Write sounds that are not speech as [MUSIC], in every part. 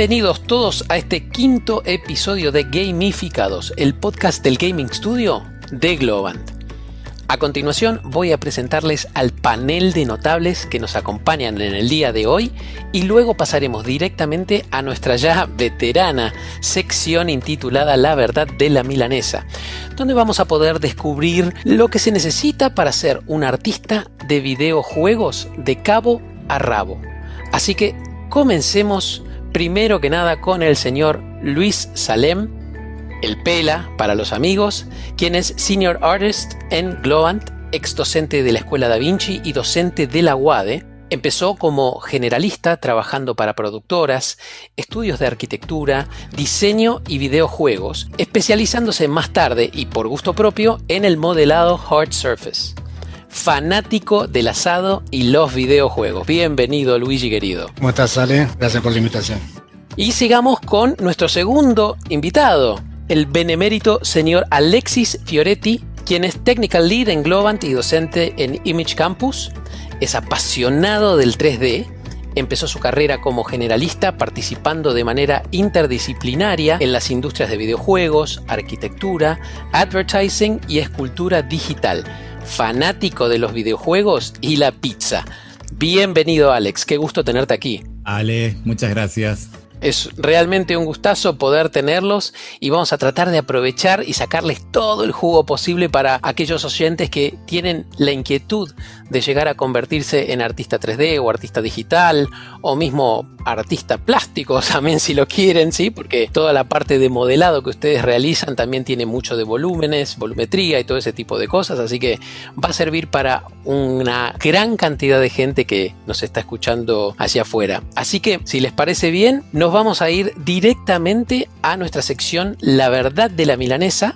Bienvenidos todos a este quinto episodio de Gamificados, el podcast del Gaming Studio de Globant. A continuación voy a presentarles al panel de notables que nos acompañan en el día de hoy y luego pasaremos directamente a nuestra ya veterana sección intitulada La verdad de la milanesa, donde vamos a poder descubrir lo que se necesita para ser un artista de videojuegos de cabo a rabo. Así que comencemos primero que nada con el señor Luis Salem, el Pela para los amigos, quien es Senior Artist en Globant, ex docente de la Escuela Da Vinci y docente de la UADE. Empezó como generalista trabajando para productoras, estudios de arquitectura, diseño y videojuegos, especializándose más tarde y por gusto propio en el modelado Hard Surface fanático del asado y los videojuegos. Bienvenido, Luigi querido. ¿Cómo estás, Ale? Gracias por la invitación. Y sigamos con nuestro segundo invitado, el benemérito señor Alexis Fioretti, quien es Technical Lead en Globant y docente en Image Campus. Es apasionado del 3D. Empezó su carrera como generalista participando de manera interdisciplinaria en las industrias de videojuegos, arquitectura, advertising y escultura digital fanático de los videojuegos y la pizza. Bienvenido Alex, qué gusto tenerte aquí. Ale, muchas gracias. Es realmente un gustazo poder tenerlos y vamos a tratar de aprovechar y sacarles todo el jugo posible para aquellos oyentes que tienen la inquietud de llegar a convertirse en artista 3D o artista digital o mismo artista plástico [LAUGHS] también si lo quieren, ¿sí? Porque toda la parte de modelado que ustedes realizan también tiene mucho de volúmenes, volumetría y todo ese tipo de cosas, así que va a servir para una gran cantidad de gente que nos está escuchando hacia afuera. Así que si les parece bien, nos vamos a ir directamente a nuestra sección La verdad de la milanesa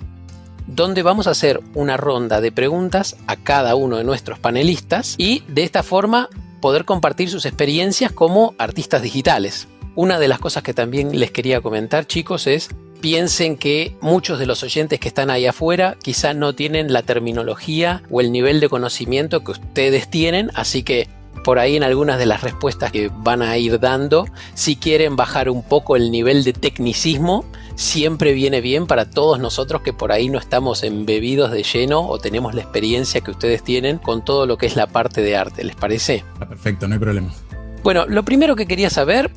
donde vamos a hacer una ronda de preguntas a cada uno de nuestros panelistas y de esta forma poder compartir sus experiencias como artistas digitales. Una de las cosas que también les quería comentar chicos es piensen que muchos de los oyentes que están ahí afuera quizá no tienen la terminología o el nivel de conocimiento que ustedes tienen, así que por ahí en algunas de las respuestas que van a ir dando, si quieren bajar un poco el nivel de tecnicismo, siempre viene bien para todos nosotros que por ahí no estamos embebidos de lleno o tenemos la experiencia que ustedes tienen con todo lo que es la parte de arte. ¿Les parece? Perfecto, no hay problema. Bueno, lo primero que quería saber,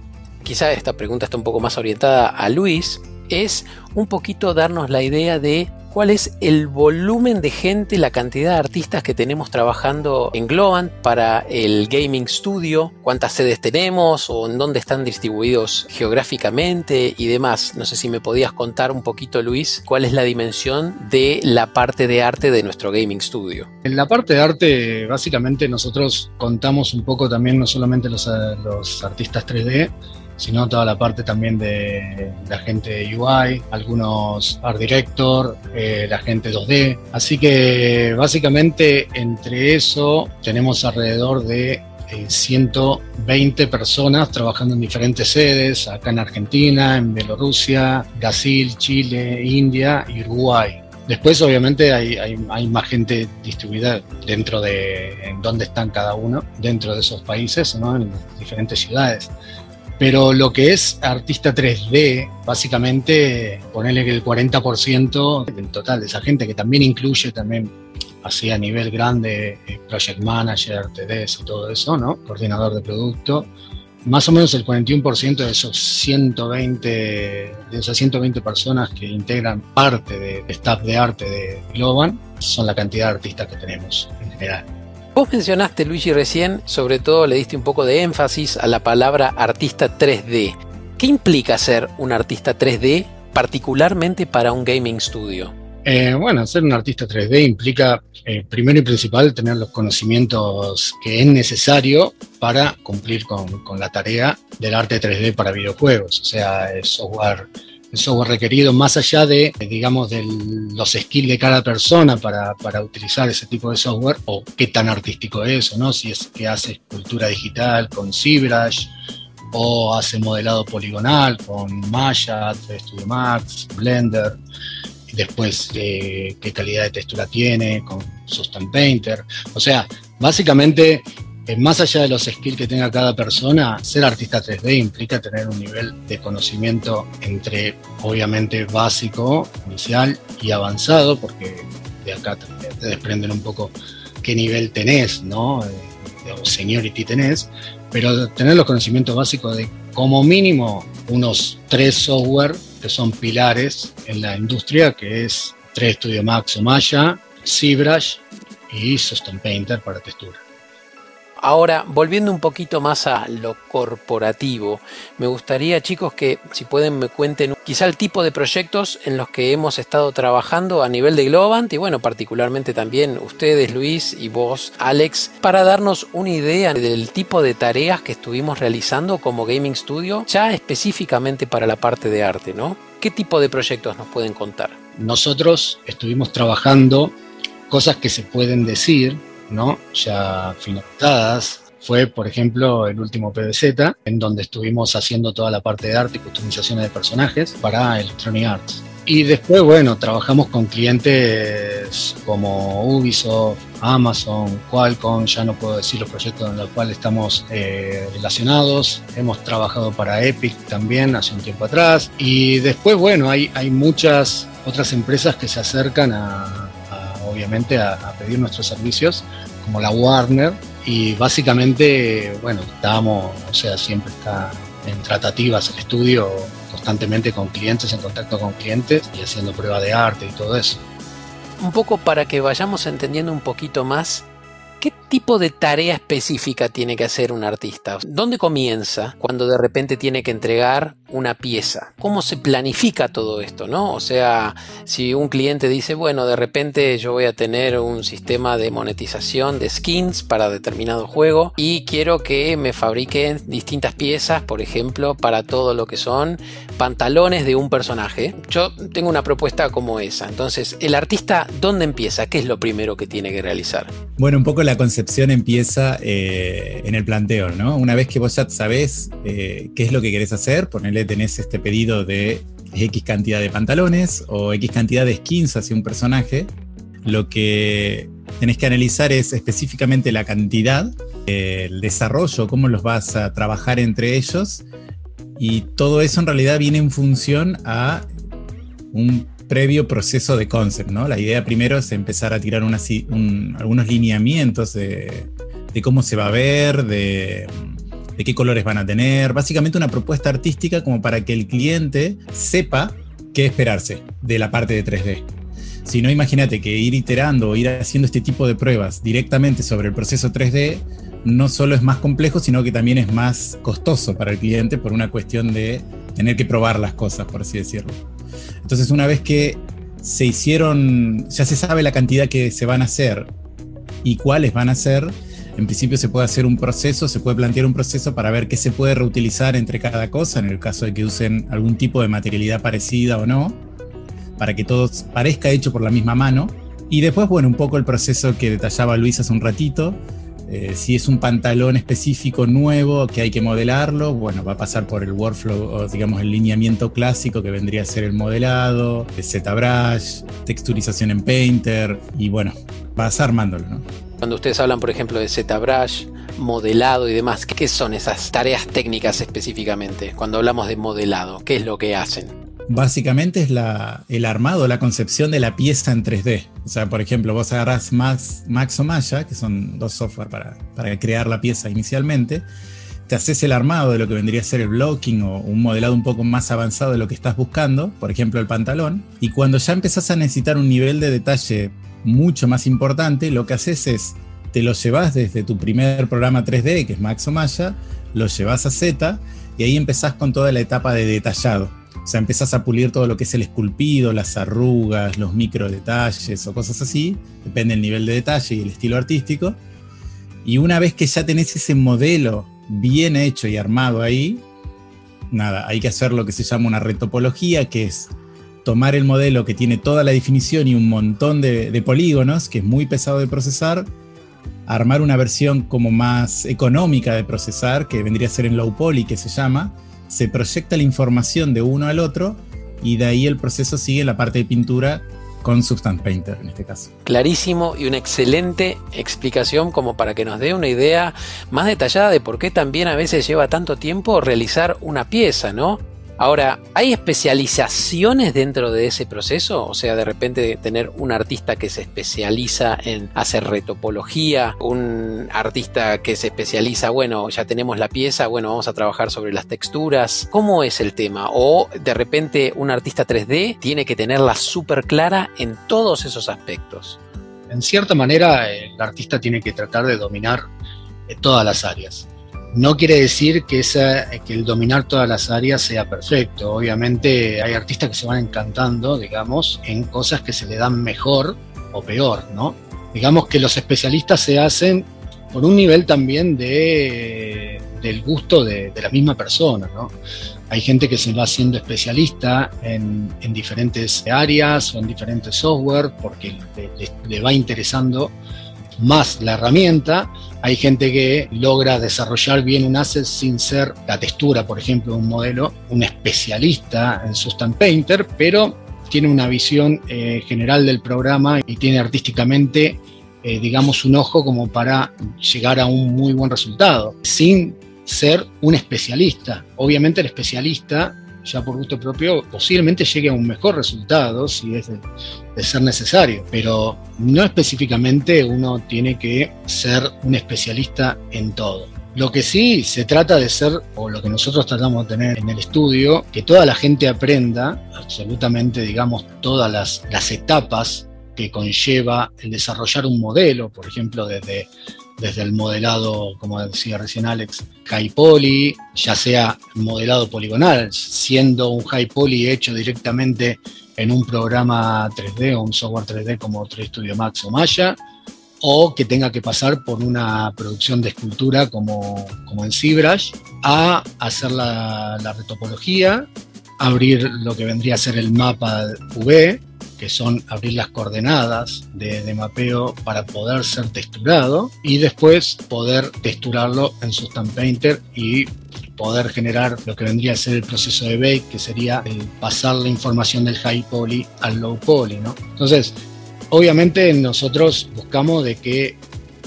quizá esta pregunta está un poco más orientada a Luis, es un poquito darnos la idea de cuál es el volumen de gente, la cantidad de artistas que tenemos trabajando en Globant para el Gaming Studio, cuántas sedes tenemos o en dónde están distribuidos geográficamente y demás. No sé si me podías contar un poquito, Luis, cuál es la dimensión de la parte de arte de nuestro Gaming Studio. En la parte de arte, básicamente nosotros contamos un poco también no solamente los, los artistas 3D, sino toda la parte también de la gente de UI, algunos art director, eh, la gente 2D. Así que básicamente entre eso tenemos alrededor de 120 eh, personas trabajando en diferentes sedes, acá en Argentina, en Bielorrusia, Brasil, Chile, India y Uruguay. Después, obviamente, hay, hay, más gente distribuida dentro de en dónde están cada uno, dentro de esos países, ¿no? en diferentes ciudades. Pero lo que es artista 3D, básicamente, ponerle que el 40% del total de esa gente, que también incluye también así a nivel grande, eh, project manager, TDs y todo eso, ¿no? Coordinador de producto. Más o menos el 41% de esos 120, de esas 120 personas que integran parte de staff de arte de Globan son la cantidad de artistas que tenemos en general. Vos mencionaste, Luigi, recién, sobre todo le diste un poco de énfasis a la palabra artista 3D. ¿Qué implica ser un artista 3D, particularmente para un gaming studio? Eh, bueno, ser un artista 3D implica, eh, primero y principal, tener los conocimientos que es necesario para cumplir con, con la tarea del arte 3D para videojuegos, o sea, software el software requerido, más allá de, digamos, de los skills de cada persona para, para, utilizar ese tipo de software, o qué tan artístico es, no, si es que hace escultura digital con ZBrush, o hace modelado poligonal con Maya, 3 Studio Max, Blender, después qué calidad de textura tiene con Sustain Painter. O sea, básicamente eh, más allá de los skills que tenga cada persona, ser artista 3D implica tener un nivel de conocimiento entre, obviamente, básico, inicial y avanzado, porque de acá te desprenden un poco qué nivel tenés, ¿no? Eh, o seniority tenés, pero tener los conocimientos básicos de como mínimo unos tres software que son pilares en la industria, que es 3 Studio Max o Maya, ZBrush y System Painter para textura. Ahora, volviendo un poquito más a lo corporativo, me gustaría chicos que si pueden me cuenten quizá el tipo de proyectos en los que hemos estado trabajando a nivel de Globant y bueno, particularmente también ustedes Luis y vos Alex, para darnos una idea del tipo de tareas que estuvimos realizando como Gaming Studio, ya específicamente para la parte de arte, ¿no? ¿Qué tipo de proyectos nos pueden contar? Nosotros estuvimos trabajando cosas que se pueden decir, ¿no? Ya finalizadas. Fue, por ejemplo, el último PBZ, en donde estuvimos haciendo toda la parte de arte y customizaciones de personajes para Electronic Arts. Y después, bueno, trabajamos con clientes como Ubisoft, Amazon, Qualcomm, ya no puedo decir los proyectos en los cuales estamos eh, relacionados. Hemos trabajado para Epic también hace un tiempo atrás. Y después, bueno, hay, hay muchas otras empresas que se acercan a, obviamente a, pedir nuestros servicios, como la Warner, y básicamente, bueno, estamos, o sea, siempre está en tratativas el estudio constantemente con clientes, en contacto con clientes y haciendo prueba de arte y todo eso. Un poco para que vayamos entendiendo un poquito más ¿Qué tipo de tarea específica tiene que hacer un artista? ¿Dónde comienza cuando de repente tiene que entregar una pieza? ¿Cómo se planifica todo esto? ¿no? O sea, si un cliente dice, bueno, de repente yo voy a tener un sistema de monetización de skins para determinado juego y quiero que me fabriquen distintas piezas, por ejemplo, para todo lo que son pantalones de un personaje. Yo tengo una propuesta como esa. Entonces, ¿el artista dónde empieza? ¿Qué es lo primero que tiene que realizar? Bueno, un poco la concepción empieza eh, en el planteo, ¿no? Una vez que vos ya sabés eh, qué es lo que querés hacer, ponele, tenés este pedido de X cantidad de pantalones o X cantidad de skins hacia un personaje, lo que tenés que analizar es específicamente la cantidad, el desarrollo, cómo los vas a trabajar entre ellos, y todo eso en realidad viene en función a un previo proceso de concept, ¿no? La idea primero es empezar a tirar algunos lineamientos de, cómo se va a ver, de, qué colores van a tener, básicamente una propuesta artística como para que el cliente sepa qué esperarse de la parte de 3D. Si no, imagínate que ir iterando ir haciendo este tipo de pruebas directamente sobre el proceso 3D no solo es más complejo, sino que también es más costoso para el cliente por una cuestión de tener que probar las cosas, por así decirlo. Entonces, una vez que se hicieron, ya se sabe la cantidad que se van a hacer y cuáles van a ser, en principio se puede hacer un proceso, se puede plantear un proceso para ver qué se puede reutilizar entre cada cosa, en el caso de que usen algún tipo de materialidad parecida o no, para que todo parezca hecho por la misma mano. Y después, bueno, un poco el proceso que detallaba Luis hace un ratito, eh, si es un pantalón específico nuevo que hay que modelarlo, bueno, va a pasar por el workflow, o digamos el lineamiento clásico que vendría a ser el modelado, el ZBrush, texturización en Painter, y bueno, vas armándolo, ¿no? Cuando ustedes hablan, por ejemplo, de ZBrush, modelado y demás, ¿qué son esas tareas técnicas específicamente? Cuando hablamos de modelado, ¿qué es lo que hacen? básicamente es la, el armado, la concepción de la pieza en 3D. O sea, por ejemplo, vos agarrás Max, Max o Maya, que son dos software para, para crear la pieza inicialmente, te haces el armado de lo que vendría a ser el blocking o un modelado un poco más avanzado de lo que estás buscando, por ejemplo el pantalón, y cuando ya empezás a necesitar un nivel de detalle mucho más importante, lo que haces es, te lo llevas desde tu primer programa 3D, que es Max o Maya, lo llevas a Z, y ahí empezás con toda la etapa de detallado. O sea, empezás a pulir todo lo que es el esculpido, las arrugas, los micro detalles o cosas así, depende del nivel de detalle y el estilo artístico. Y una vez que ya tenés ese modelo bien hecho y armado ahí, nada, hay que hacer lo que se llama una retopología, que es tomar el modelo que tiene toda la definición y un montón de, polígonos, que es muy pesado de procesar, armar una versión como más económica de procesar, que vendría a ser en low poly, que se llama, se proyecta la información de uno al otro y de ahí el proceso sigue la parte de pintura con Substance Painter en este caso. Clarísimo y una excelente explicación como para que nos dé una idea más detallada de por qué también a veces lleva tanto tiempo realizar una pieza, ¿no? Ahora, ¿hay especializaciones dentro de ese proceso? O sea, de repente tener un artista que se especializa en hacer retopología, un artista que se especializa, bueno, ya tenemos la pieza, bueno, vamos a trabajar sobre las texturas. ¿Cómo es el tema? O de repente un artista 3D tiene que tenerla súper clara en todos esos aspectos. En cierta manera, el artista tiene que tratar de dominar eh, todas las áreas. No quiere decir que, el dominar todas las áreas sea perfecto. Obviamente hay artistas que se van encantando, digamos, en cosas que se le dan mejor o peor, ¿no? Digamos que los especialistas se hacen por un nivel también de, del gusto de, la misma persona, ¿no? Hay gente que se va haciendo especialista en, diferentes áreas o en diferentes software porque le va interesando más la herramienta. Hay gente que logra desarrollar bien un asset sin ser la textura, por ejemplo, de un modelo, un especialista en Substance Painter, pero tiene una visión eh, general del programa y tiene artísticamente, eh, digamos, un ojo como para llegar a un muy buen resultado, sin ser un especialista. Obviamente el especialista ya por gusto propio, posiblemente llegue a un mejor resultado si es de, ser necesario, pero no específicamente uno tiene que ser un especialista en todo. Lo que sí se trata de ser, o lo que nosotros tratamos de tener en el estudio, que toda la gente aprenda absolutamente, digamos, todas las, las etapas que conlleva el desarrollar un modelo, por ejemplo, desde desde el modelado, como decía recién Alex, high poly, ya sea modelado poligonal, siendo un high poly hecho directamente en un programa 3D o un software 3D como 3 Studio Max o Maya, o que tenga que pasar por una producción de escultura como, como en ZBrush, a hacer la, la retopología, abrir lo que vendría a ser el mapa V, que son abrir las coordenadas de, mapeo para poder ser texturado y después poder texturarlo en Substance Painter y poder generar lo que vendría a ser el proceso de bake, que sería pasar la información del high poly al low poly, ¿no? Entonces, obviamente nosotros buscamos de que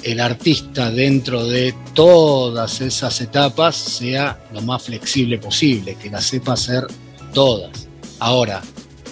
el artista dentro de todas esas etapas sea lo más flexible posible, que la sepa hacer todas. Ahora,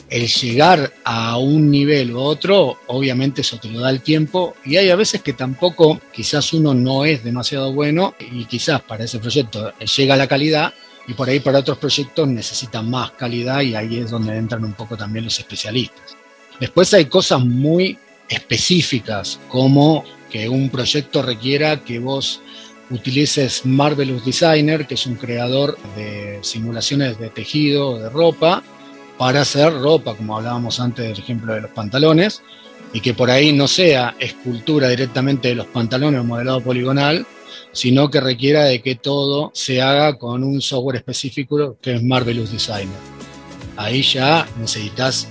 el llegar a un nivel u otro, obviamente eso te lo da el tiempo y hay a veces que tampoco quizás uno no es demasiado bueno y quizás para ese proyecto llega la calidad y por ahí para otros proyectos necesitan más calidad y ahí es donde entran un poco también los especialistas. Después hay cosas muy específicas como que un proyecto requiera que vos utilices Marvelous Designer, que es un creador de simulaciones de tejido, de ropa, para hacer ropa, como hablábamos antes del ejemplo de los pantalones, y que por ahí no sea escultura directamente de los pantalones o modelado poligonal, sino que requiera de que todo se haga con un software específico que es Marvelous Designer. Ahí ya necesitas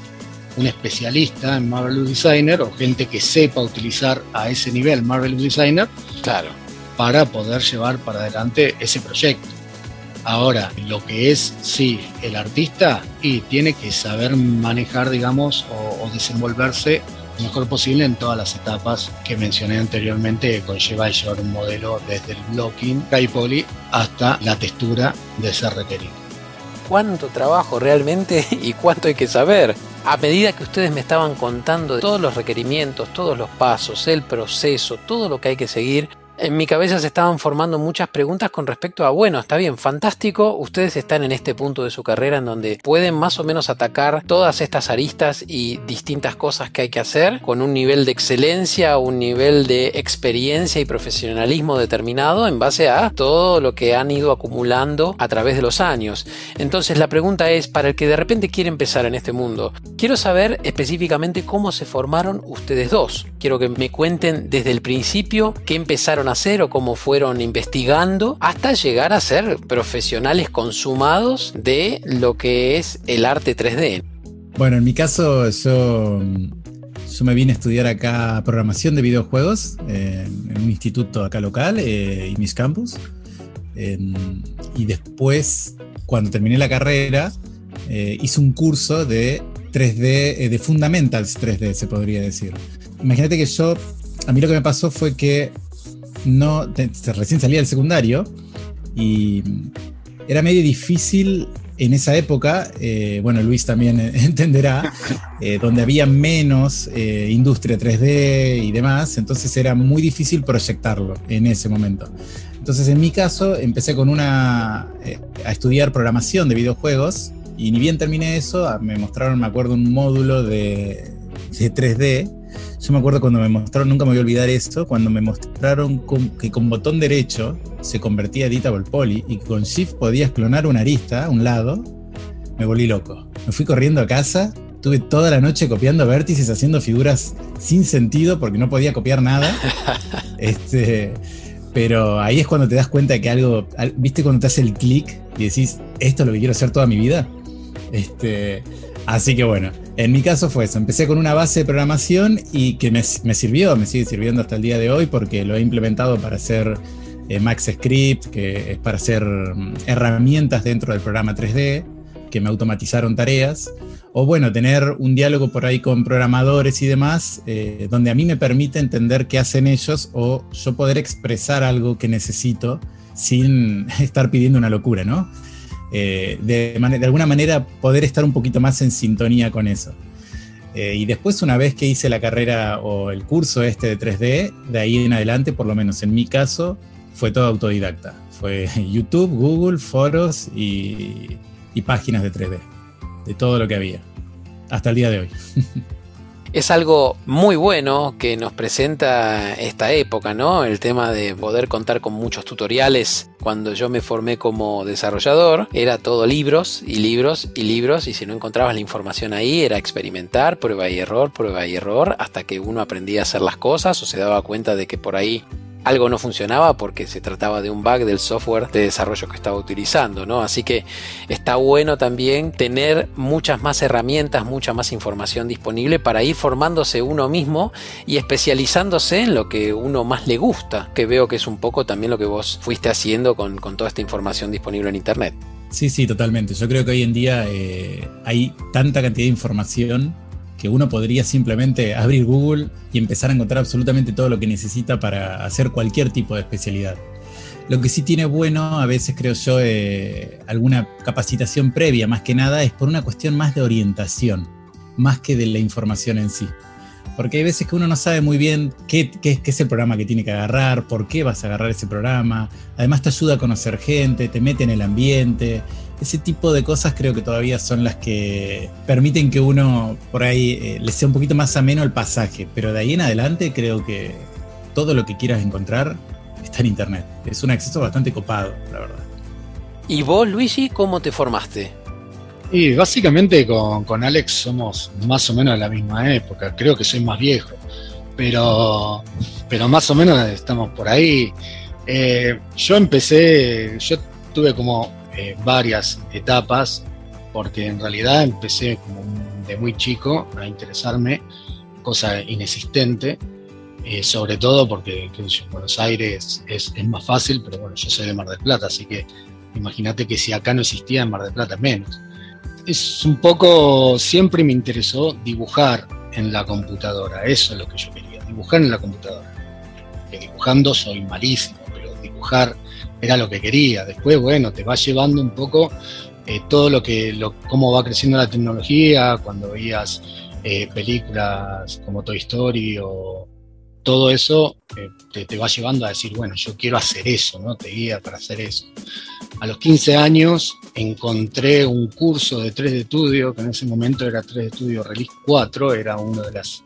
un especialista en Marvelous Designer o gente que sepa utilizar a ese nivel Marvelous Designer claro. para poder llevar para adelante ese proyecto. Ahora, lo que es, sí, el artista, y tiene que saber manejar, digamos, o, desenvolverse lo mejor posible en todas las etapas que mencioné anteriormente, que conlleva llevar un modelo desde el blocking, poly, hasta la textura de ser requerido. ¿Cuánto trabajo realmente [LAUGHS] y cuánto hay que saber? A medida que ustedes me estaban contando todos los requerimientos, todos los pasos, el proceso, todo lo que hay que seguir, en mi cabeza se estaban formando muchas preguntas con respecto a, bueno, está bien, fantástico, ustedes están en este punto de su carrera en donde pueden más o menos atacar todas estas aristas y distintas cosas que hay que hacer con un nivel de excelencia, un nivel de experiencia y profesionalismo determinado en base a todo lo que han ido acumulando a través de los años. Entonces la pregunta es, para el que de repente quiere empezar en este mundo, quiero saber específicamente cómo se formaron ustedes dos. Quiero que me cuenten desde el principio qué empezaron hacer o cómo fueron investigando hasta llegar a ser profesionales consumados de lo que es el arte 3D. Bueno, en mi caso yo, yo me vine a estudiar acá programación de videojuegos eh, en un instituto acá local, eh, mis Campus. y después, cuando terminé la carrera, eh, hice un curso de 3D, eh, de fundamentals 3D, se podría decir. Imagínate que yo, a mí lo que me pasó fue que no, recién salía del secundario y era medio difícil en esa época, eh, bueno, Luis también [LAUGHS] entenderá, eh, donde había menos eh, industria 3D y demás, entonces era muy difícil proyectarlo en ese momento. Entonces, en mi caso, empecé con una, a estudiar programación de videojuegos y ni bien terminé eso, me mostraron, me acuerdo, un módulo de, de 3D yo me acuerdo cuando me mostraron, nunca me voy a olvidar esto, cuando me mostraron que con botón derecho se convertía editable poly y con shift podías clonar una arista, un lado, me volví loco. Me fui corriendo a casa, tuve toda la noche copiando vértices, haciendo figuras sin sentido porque no podía copiar nada. [LAUGHS] este, pero ahí es cuando te das cuenta de que algo, viste cuando te hace el clic y decís, esto es lo que quiero hacer toda mi vida. Este, Así que bueno, en mi caso fue eso. Empecé con una base de programación y que me, sirvió, me sigue sirviendo hasta el día de hoy porque lo he implementado para hacer eh, Max Script, que es para hacer mm, herramientas dentro del programa 3D, que me automatizaron tareas. O bueno, tener un diálogo por ahí con programadores y demás, eh, donde a mí me permite entender qué hacen ellos o yo poder expresar algo que necesito sin [LAUGHS] estar pidiendo una locura, ¿no? Eh, de, alguna manera poder estar un poquito más en sintonía con eso. Eh, y después, una vez que hice la carrera o el curso este de 3D, de ahí en adelante, por lo menos en mi caso, fue todo autodidacta. Fue [LAUGHS] YouTube, Google, foros y, y páginas de 3D, de todo lo que había, hasta el día de hoy. [LAUGHS] es algo muy bueno que nos presenta esta época, ¿no? El tema de poder contar con muchos tutoriales. Cuando yo me formé como desarrollador, era todo libros y libros y libros, y si no encontrabas la información ahí, era experimentar, prueba y error, prueba y error, hasta que uno aprendía a hacer las cosas o se daba cuenta de que por ahí algo no funcionaba porque se trataba de un bug del software de desarrollo que estaba utilizando, ¿no? Así que está bueno también tener muchas más herramientas, mucha más información disponible para ir formándose uno mismo y especializándose en lo que uno más le gusta, que veo que es un poco también lo que vos fuiste haciendo con, toda esta información disponible en Internet. Sí, sí, totalmente. Yo creo que hoy en día eh, hay tanta cantidad de información que uno podría simplemente abrir Google y empezar a encontrar absolutamente todo lo que necesita para hacer cualquier tipo de especialidad. Lo que sí tiene bueno, a veces creo yo, eh, alguna capacitación previa, más que nada, es por una cuestión más de orientación, más que de la información en sí. Porque hay veces que uno no sabe muy bien qué, qué, qué, es el programa que tiene que agarrar, por qué vas a agarrar ese programa. Además te ayuda a conocer gente, te mete en el ambiente ese tipo de cosas creo que todavía son las que permiten que uno por ahí eh, le sea un poquito más ameno el pasaje, pero de ahí en adelante creo que todo lo que quieras encontrar está en internet. Es un acceso bastante copado, la verdad. ¿Y vos, Luigi, cómo te formaste? Y básicamente con, Alex somos más o menos de la misma época, creo que soy más viejo, pero, pero más o menos estamos por ahí. Eh, yo empecé, yo tuve como varias etapas, porque en realidad empecé como de muy chico a interesarme, cosa inexistente, eh, sobre todo porque en Buenos Aires es, más fácil, pero bueno, yo soy de Mar del Plata, así que imagínate que si acá no existía en Mar del Plata menos. Es un poco, siempre me interesó dibujar en la computadora, eso es lo que yo quería, dibujar en la computadora. Que dibujando soy malísimo, pero dibujar era lo que quería. Después, bueno, te va llevando un poco eh, todo lo que, cómo va creciendo la tecnología, cuando veías eh, películas como Toy Story o todo eso, eh, te, te, va llevando a decir, bueno, yo quiero hacer eso, ¿no? Te guía para hacer eso. A los 15 años encontré un curso de 3D Studio, que en ese momento era 3D Studio Release 4, era una de las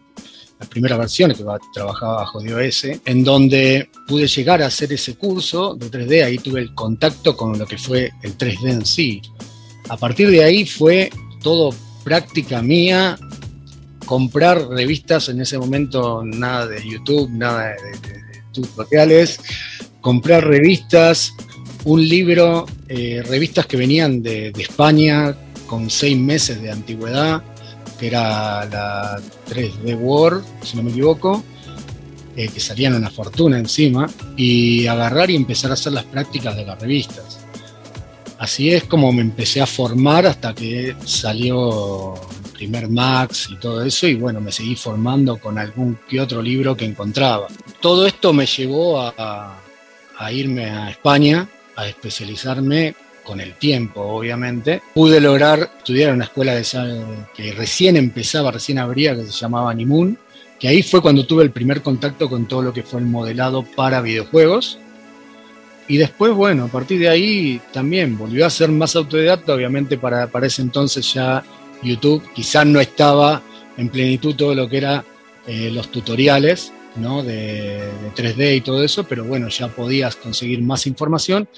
las primeras versiones que trabajaba bajo DOS, en donde pude llegar a hacer ese curso de 3D, ahí tuve el contacto con lo que fue el 3D en sí. A partir de ahí fue todo práctica mía, comprar revistas, en ese momento nada de YouTube, nada de, tutoriales, comprar revistas, un libro, eh, revistas que venían de, de España con seis meses de antigüedad, que era la 3D World, si no me equivoco, eh, que salían una fortuna encima, y agarrar y empezar a hacer las prácticas de las revistas. Así es como me empecé a formar hasta que salió el primer Max y todo eso, y bueno, me seguí formando con algún que otro libro que encontraba. Todo esto me llevó a, a irme a España a especializarme con el tiempo, obviamente. Pude lograr estudiar en una escuela de, que recién empezaba, recién abría, que se llamaba Nimun, que ahí fue cuando tuve el primer contacto con todo lo que fue el modelado para videojuegos. Y después, bueno, a partir de ahí también volvió a ser más autodidacta, obviamente para, para ese entonces ya YouTube quizás no estaba en plenitud todo lo que era eh, los tutoriales ¿no? de, 3D y todo eso, pero bueno, ya podías conseguir más información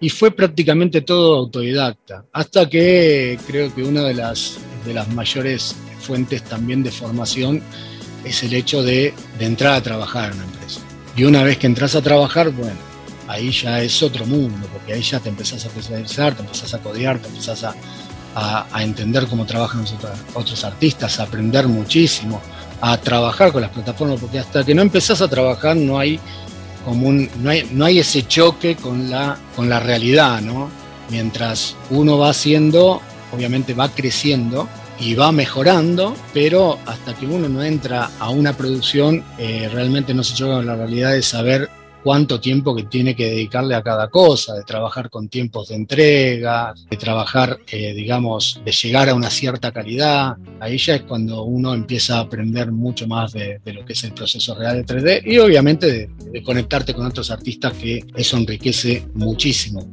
y fue prácticamente todo autodidacta, hasta que creo que una de las, de las mayores fuentes también de formación es el hecho de, de entrar a trabajar en una empresa. Y una vez que entras a trabajar, bueno, ahí ya es otro mundo, porque ahí ya te empezás a especializar, te empezás a codear, te empezás a, a, entender cómo trabajan los otros, artistas, a aprender muchísimo, a trabajar con las plataformas, porque hasta que no empezás a trabajar no hay como un, no hay, no hay ese choque con la, con la realidad, ¿no? Mientras uno va haciendo, obviamente va creciendo y va mejorando, pero hasta que uno no entra a una producción, eh, realmente no se choca con la realidad de saber cuánto tiempo que tiene que dedicarle a cada cosa, de trabajar con tiempos de entrega, de trabajar, eh, digamos, de llegar a una cierta calidad. Ahí ya es cuando uno empieza a aprender mucho más de, lo que es el proceso real de 3D y obviamente de, de conectarte con otros artistas que eso enriquece muchísimo.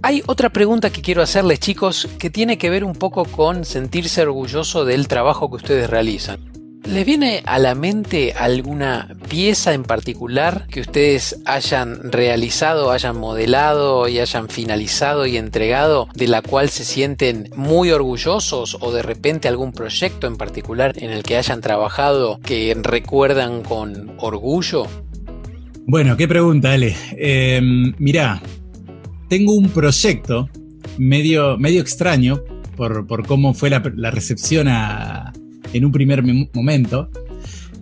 Hay otra pregunta que quiero hacerles chicos que tiene que ver un poco con sentirse orgulloso del trabajo que ustedes realizan. ¿Les viene a la mente alguna pieza en particular que ustedes hayan realizado, hayan modelado y hayan finalizado y entregado de la cual se sienten muy orgullosos o de repente algún proyecto en particular en el que hayan trabajado que recuerdan con orgullo? Bueno, qué pregunta, Ale. Em, mirá, tengo un proyecto medio, medio extraño por, cómo fue la, la recepción a, en un primer momento.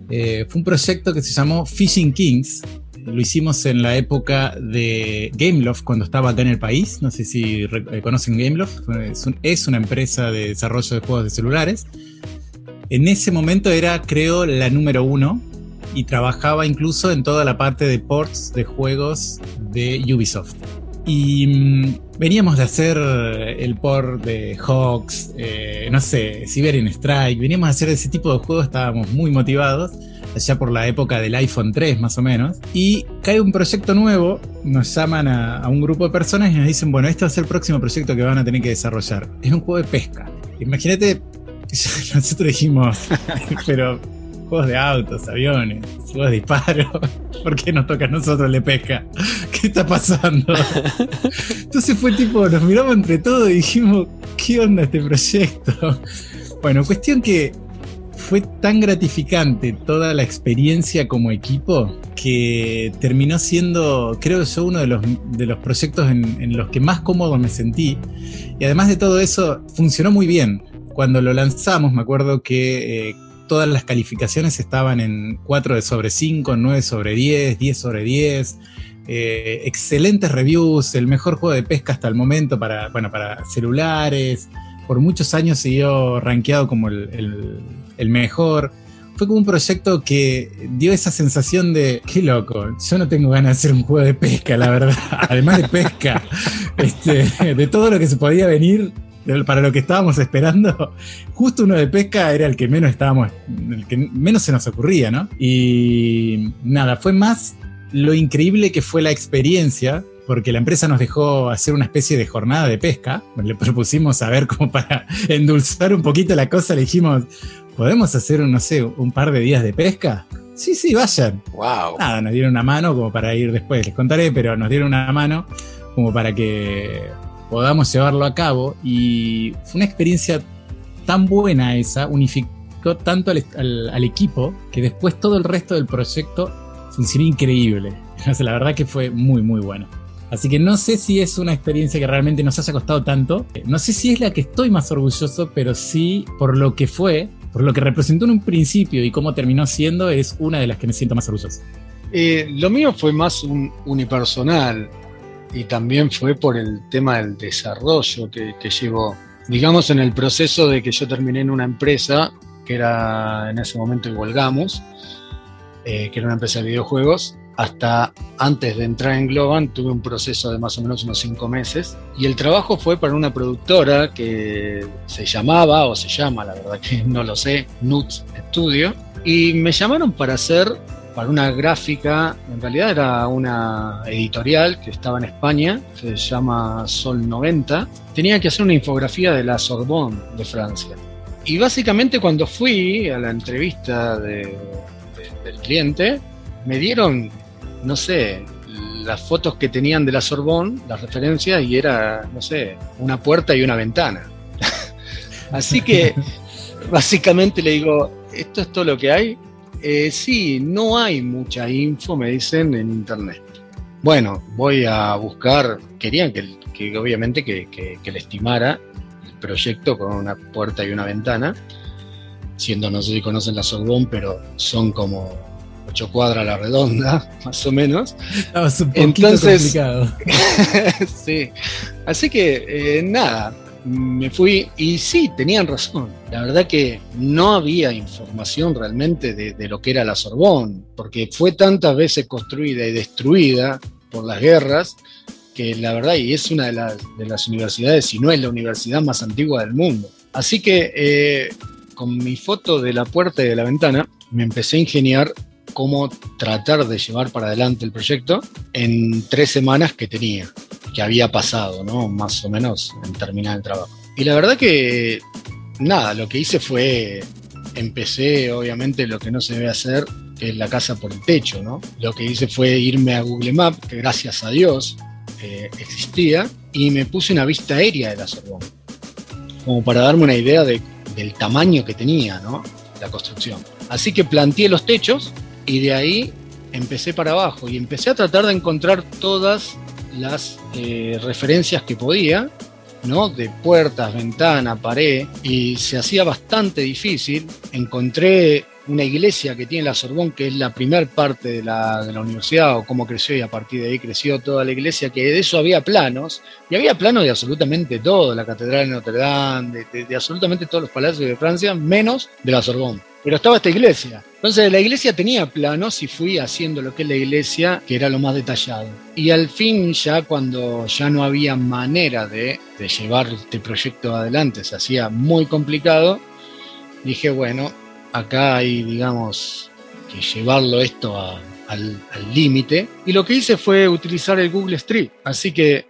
Eh, fue un proyecto que se llamó Fishing Kings. Lo hicimos en la época de Gameloft, cuando estaba acá en el país. No sé si eh, conocen Gameloft. Es, una empresa de desarrollo de juegos de celulares. En ese momento era, creo, la número uno y trabajaba incluso en toda la parte de ports de juegos de Ubisoft. Y mm, veníamos de hacer el port de Hawks, eh, no sé, Siberian Strike, veníamos a hacer ese tipo de juegos, estábamos muy motivados, allá por la época del iPhone 3 más o menos. Y cae un proyecto nuevo, nos llaman a, un grupo de personas y nos dicen, bueno, este va a ser el próximo proyecto que van a tener que desarrollar. Es un juego de pesca. Imagínate, [LAUGHS] nosotros dijimos, [LAUGHS] pero juegos de autos, aviones, juegos de disparo. [LAUGHS] ¿Por qué nos toca a nosotros el de pesca? [LAUGHS] ¿Qué está pasando? [LAUGHS] Entonces fue tipo, nos miramos entre todos y dijimos, ¿qué onda este proyecto? Bueno, cuestión que fue tan gratificante toda la experiencia como equipo que terminó siendo, creo yo, uno de los, de los proyectos en, los que más cómodo me sentí. Y además de todo eso, funcionó muy bien. Cuando lo lanzamos, me acuerdo que eh, todas las calificaciones estaban en 4 sobre 5, 9 sobre 10, 10 sobre 10. Eh, excelentes reviews, el mejor juego de pesca hasta el momento para, bueno, para celulares. Por muchos años siguió rankeado como el, mejor. Fue como un proyecto que dio esa sensación de, qué loco, yo no tengo ganas de hacer un juego de pesca, la verdad. [LAUGHS] Además de pesca, [LAUGHS] este, de todo lo que se podía venir, para lo que estábamos [LAUGHS] esperando, justo uno de pesca era el que menos estábamos, el que menos se nos ocurría, ¿no? Y nada, fue más lo increíble que fue la experiencia, porque la empresa nos dejó hacer una especie de jornada de pesca. Le propusimos a ver como para [LAUGHS] endulzar un poquito la cosa, le dijimos, ¿podemos hacer, no sé, un par de días de pesca? Sí, sí, vayan. Wow. Nada, nos dieron una mano como para ir después, les contaré, pero nos dieron una mano como para que podamos llevarlo a cabo y fue una experiencia tan buena esa, unificó tanto al, equipo que después todo el resto del proyecto funcionó increíble. [LAUGHS] la verdad que fue muy muy bueno. Así que no sé si es una experiencia que realmente nos haya costado tanto. No sé si es la que estoy más orgulloso, pero sí por lo que fue, por lo que representó en un principio y cómo terminó siendo, es una de las que me siento más orgulloso. Eh, lo mío fue más un unipersonal y también fue por el tema del desarrollo que, llevó. digamos, en el proceso de que yo terminé en una empresa, que era en ese momento Igualgamos, eh, que era una empresa de videojuegos, hasta antes de entrar en Globan tuve un proceso de más o menos unos cinco meses y el trabajo fue para una productora que se llamaba o se llama, la verdad que [LAUGHS] no lo sé, Nuts Studio y me llamaron para hacer para una gráfica, en realidad era una editorial que estaba en España, se llama Sol 90, tenía que hacer una infografía de la Sorbonne de Francia. Y básicamente cuando fui a la entrevista del cliente, me dieron no sé, las fotos que tenían de la Sorbón, las referencias, y era, no sé, una puerta y una ventana. [LAUGHS] Así que básicamente le digo, ¿esto es todo lo que hay? Eh, sí, no hay mucha info, me dicen, en internet. Bueno, voy a buscar, querían que, obviamente que, que, le estimara el proyecto con una puerta y una ventana, siendo, no sé si conocen la Sorbón, pero son como ocho cuadras a la redonda, [LAUGHS] más o menos. Estaba un poquito complicado. [LAUGHS] sí. Así que, eh, nada, me fui y sí, tenían razón. La verdad que no había información realmente de, lo que era la Sorbón, porque fue tantas veces construida y destruida por las guerras que la verdad, y es una de las, de las universidades, si no es la universidad más antigua del mundo. Así que eh, con mi foto de la puerta y de la ventana, me empecé a ingeniar cómo tratar de llevar para adelante el proyecto en tres semanas que tenía, que había pasado, ¿no? Más o menos en terminar el trabajo. Y la verdad que, nada, lo que hice fue, empecé obviamente lo que no se debe hacer, que es la casa por el techo, ¿no? Lo que hice fue irme a Google Maps, que gracias a Dios eh, existía, y me puse una vista aérea de la Sorbonne, como para darme una idea de, del tamaño que tenía, ¿no? La construcción. Así que planteé los techos y de ahí empecé para abajo y empecé a tratar de encontrar todas las eh, referencias que podía, ¿no? De puertas, ventana, pared, y se hacía bastante difícil. Encontré una iglesia que tiene la Sorbón, que es la primer parte de la, de la, universidad, o cómo creció, y a partir de ahí creció toda la iglesia, que de eso había planos, y había planos de absolutamente todo, la Catedral de Notre Dame, de absolutamente todos los palacios de Francia, menos de la Sorbón pero estaba esta iglesia. Entonces la iglesia tenía planos y fui haciendo lo que es la iglesia, que era lo más detallado. Y al fin ya cuando ya no había manera de, llevar este proyecto adelante, se hacía muy complicado, dije, bueno, acá hay, digamos, que llevarlo esto al límite. Y lo que hice fue utilizar el Google Street. Así que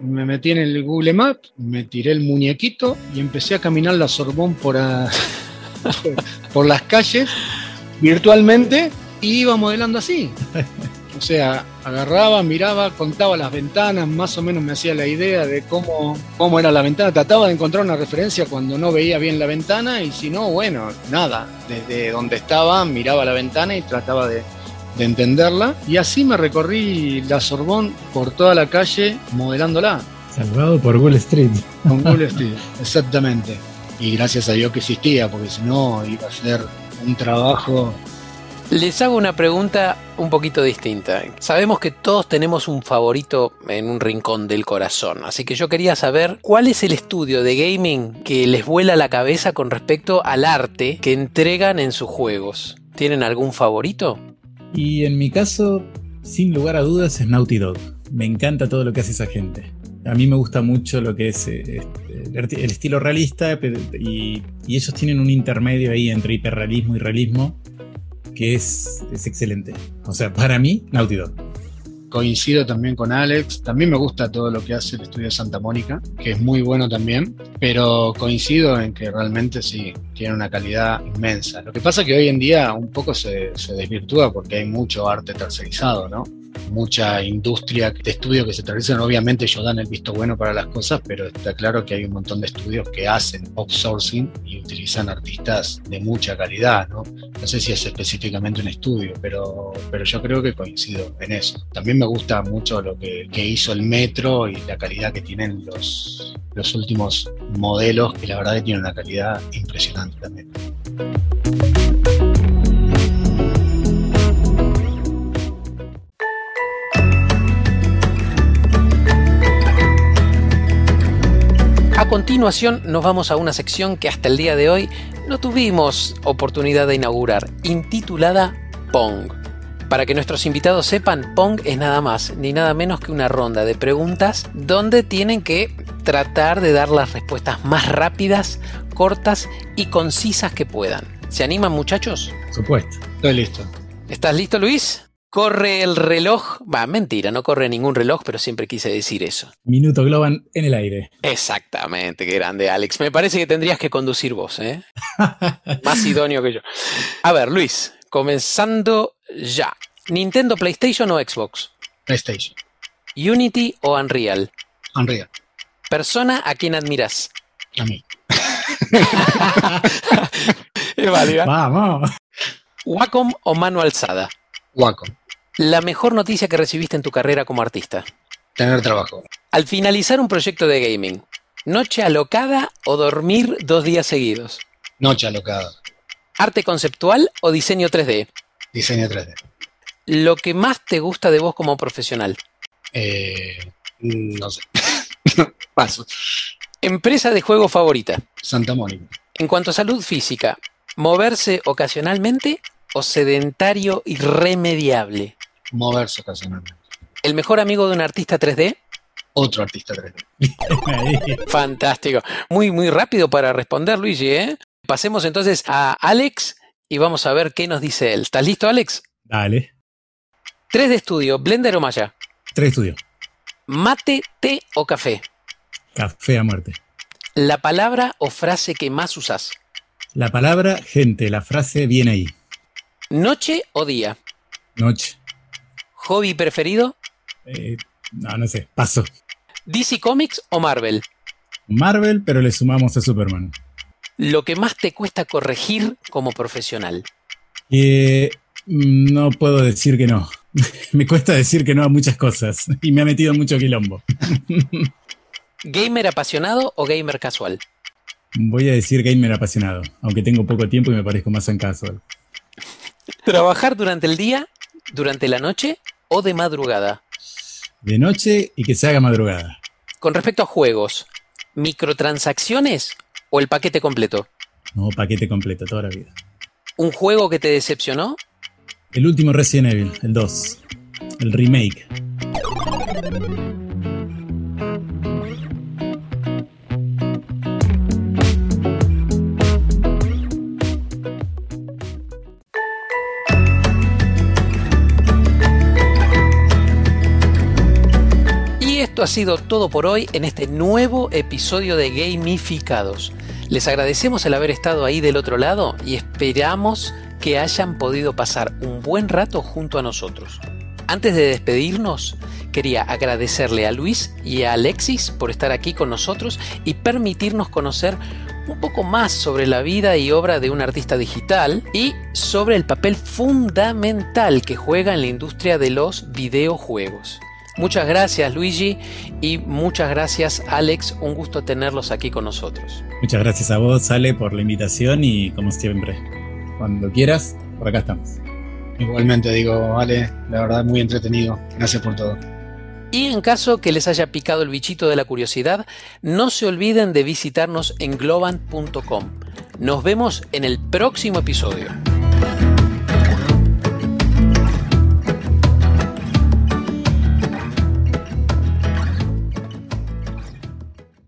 me metí en el Google Map, me tiré el muñequito y empecé a caminar la Sorbón por... A, [LAUGHS] [LAUGHS] por las calles virtualmente y iba modelando así. O sea, agarraba, miraba, contaba las ventanas, más o menos me hacía la idea de cómo, cómo era la ventana. Trataba de encontrar una referencia cuando no veía bien la ventana y si no, bueno, nada. Desde donde estaba, miraba la ventana y trataba de, de entenderla. Y así me recorrí la Sorbón por toda la calle modelándola. Salvado por Google Street. Con Google Street, exactamente y gracias a Dios que existía, porque si no iba a ser un trabajo. Les hago una pregunta un poquito distinta. Sabemos que todos tenemos un favorito en un rincón del corazón, así que yo quería saber cuál es el estudio de gaming que les vuela la cabeza con respecto al arte que entregan en sus juegos. ¿Tienen algún favorito? Y en mi caso, sin lugar a dudas, es Naughty Dog. Me encanta todo lo que hace esa gente. A mí me gusta mucho lo que es eh, este, el estilo realista y, ellos tienen un intermedio ahí entre hiperrealismo y realismo que es, es excelente. O sea, para mí, Naughty Dog. Coincido también con Alex. También me gusta todo lo que hace el estudio de Santa Mónica, que es muy bueno también. Pero coincido en que realmente sí, tiene una calidad inmensa. Lo que pasa es que hoy en día un poco se, se desvirtúa porque hay mucho arte tercerizado, ¿no? Mucha industria de estudios que se realizan. Obviamente ellos dan el visto bueno para las cosas, pero está claro que hay un montón de estudios que hacen outsourcing y utilizan artistas de mucha calidad. No, no sé si es específicamente un estudio, pero, pero yo creo que coincido en eso. También me gusta mucho lo que, que hizo el metro y la calidad que tienen los, los últimos modelos, que la verdad que tienen una calidad impresionante también. Continuación nos vamos a una sección que hasta el día de hoy no tuvimos oportunidad de inaugurar, intitulada Pong. Para que nuestros invitados sepan, Pong es nada más ni nada menos que una ronda de preguntas donde tienen que tratar de dar las respuestas más rápidas, cortas y concisas que puedan. ¿Se animan muchachos? Supuesto. Estoy listo. ¿Estás listo Luis? Corre el reloj. Va, mentira, no corre ningún reloj, pero siempre quise decir eso. Minuto Globan en el aire. Exactamente, qué grande, Alex. Me parece que tendrías que conducir vos, ¿eh? [LAUGHS] Más idóneo que yo. A ver, Luis, comenzando ya. ¿Nintendo, PlayStation o Xbox? PlayStation. ¿Unity o Unreal? Unreal. ¿Persona a quien admiras? A mí. [LAUGHS] es válida. Vamos. ¿Wacom o mano alzada? Wacom. La mejor noticia que recibiste en tu carrera como artista. Tener trabajo. Al finalizar un proyecto de gaming, ¿noche alocada o dormir dos días seguidos? Noche alocada. ¿Arte conceptual o diseño 3D? Diseño 3D. ¿Lo que más te gusta de vos como profesional? Eh, no sé. [LAUGHS] Paso. ¿Empresa de juego favorita? Santa Mónica. En cuanto a salud física, ¿moverse ocasionalmente o sedentario irremediable? Moverse ocasionalmente. ¿El mejor amigo de un artista 3D? Otro artista 3D. Ahí. [LAUGHS] Fantástico. Muy, muy rápido para responder, Luigi, ¿eh? Pasemos entonces a Alex y vamos a ver qué nos dice él. ¿Estás listo, Alex? Dale. 3 de estudio, Blender o Maya. Tres estudios. Mate, té o café. Café a muerte. La palabra o frase que más usás. La palabra, gente, la frase viene ahí. Noche o día. Noche. Hobby preferido. Eh, no, no sé. Paso. DC Comics o Marvel. Marvel, pero le sumamos a Superman. Lo que más te cuesta corregir como profesional. Eh, no puedo decir que no. [LAUGHS] Me cuesta decir que no a muchas cosas y me ha metido mucho quilombo. [LAUGHS] Gamer apasionado o gamer casual. Voy a decir gamer apasionado, aunque tengo poco tiempo y me parezco más en casual. Trabajar durante el día, durante la noche o de madrugada. De noche y que se haga madrugada. Con respecto a juegos, microtransacciones o el paquete completo. No, paquete completo, toda la vida. Un juego que te decepcionó. El último Resident Evil, el 2. El remake. Esto ha sido todo por hoy en este nuevo episodio de Gamificados. Les agradecemos el haber estado ahí del otro lado y esperamos que hayan podido pasar un buen rato junto a nosotros. Antes de despedirnos, quería agradecerle a Luis y a Alexis por estar aquí con nosotros y permitirnos conocer un poco más sobre la vida y obra de un artista digital y sobre el papel fundamental que juega en la industria de los videojuegos. Muchas gracias Luigi y muchas gracias Alex, un gusto tenerlos aquí con nosotros. Muchas gracias a vos, Ale, por la invitación y como siempre, cuando quieras, por acá estamos. Igualmente digo, vale, la verdad muy entretenido. Gracias por todo. Y en caso que les haya picado el bichito de la curiosidad, no se olviden de visitarnos en globan.com. Nos vemos en el próximo episodio.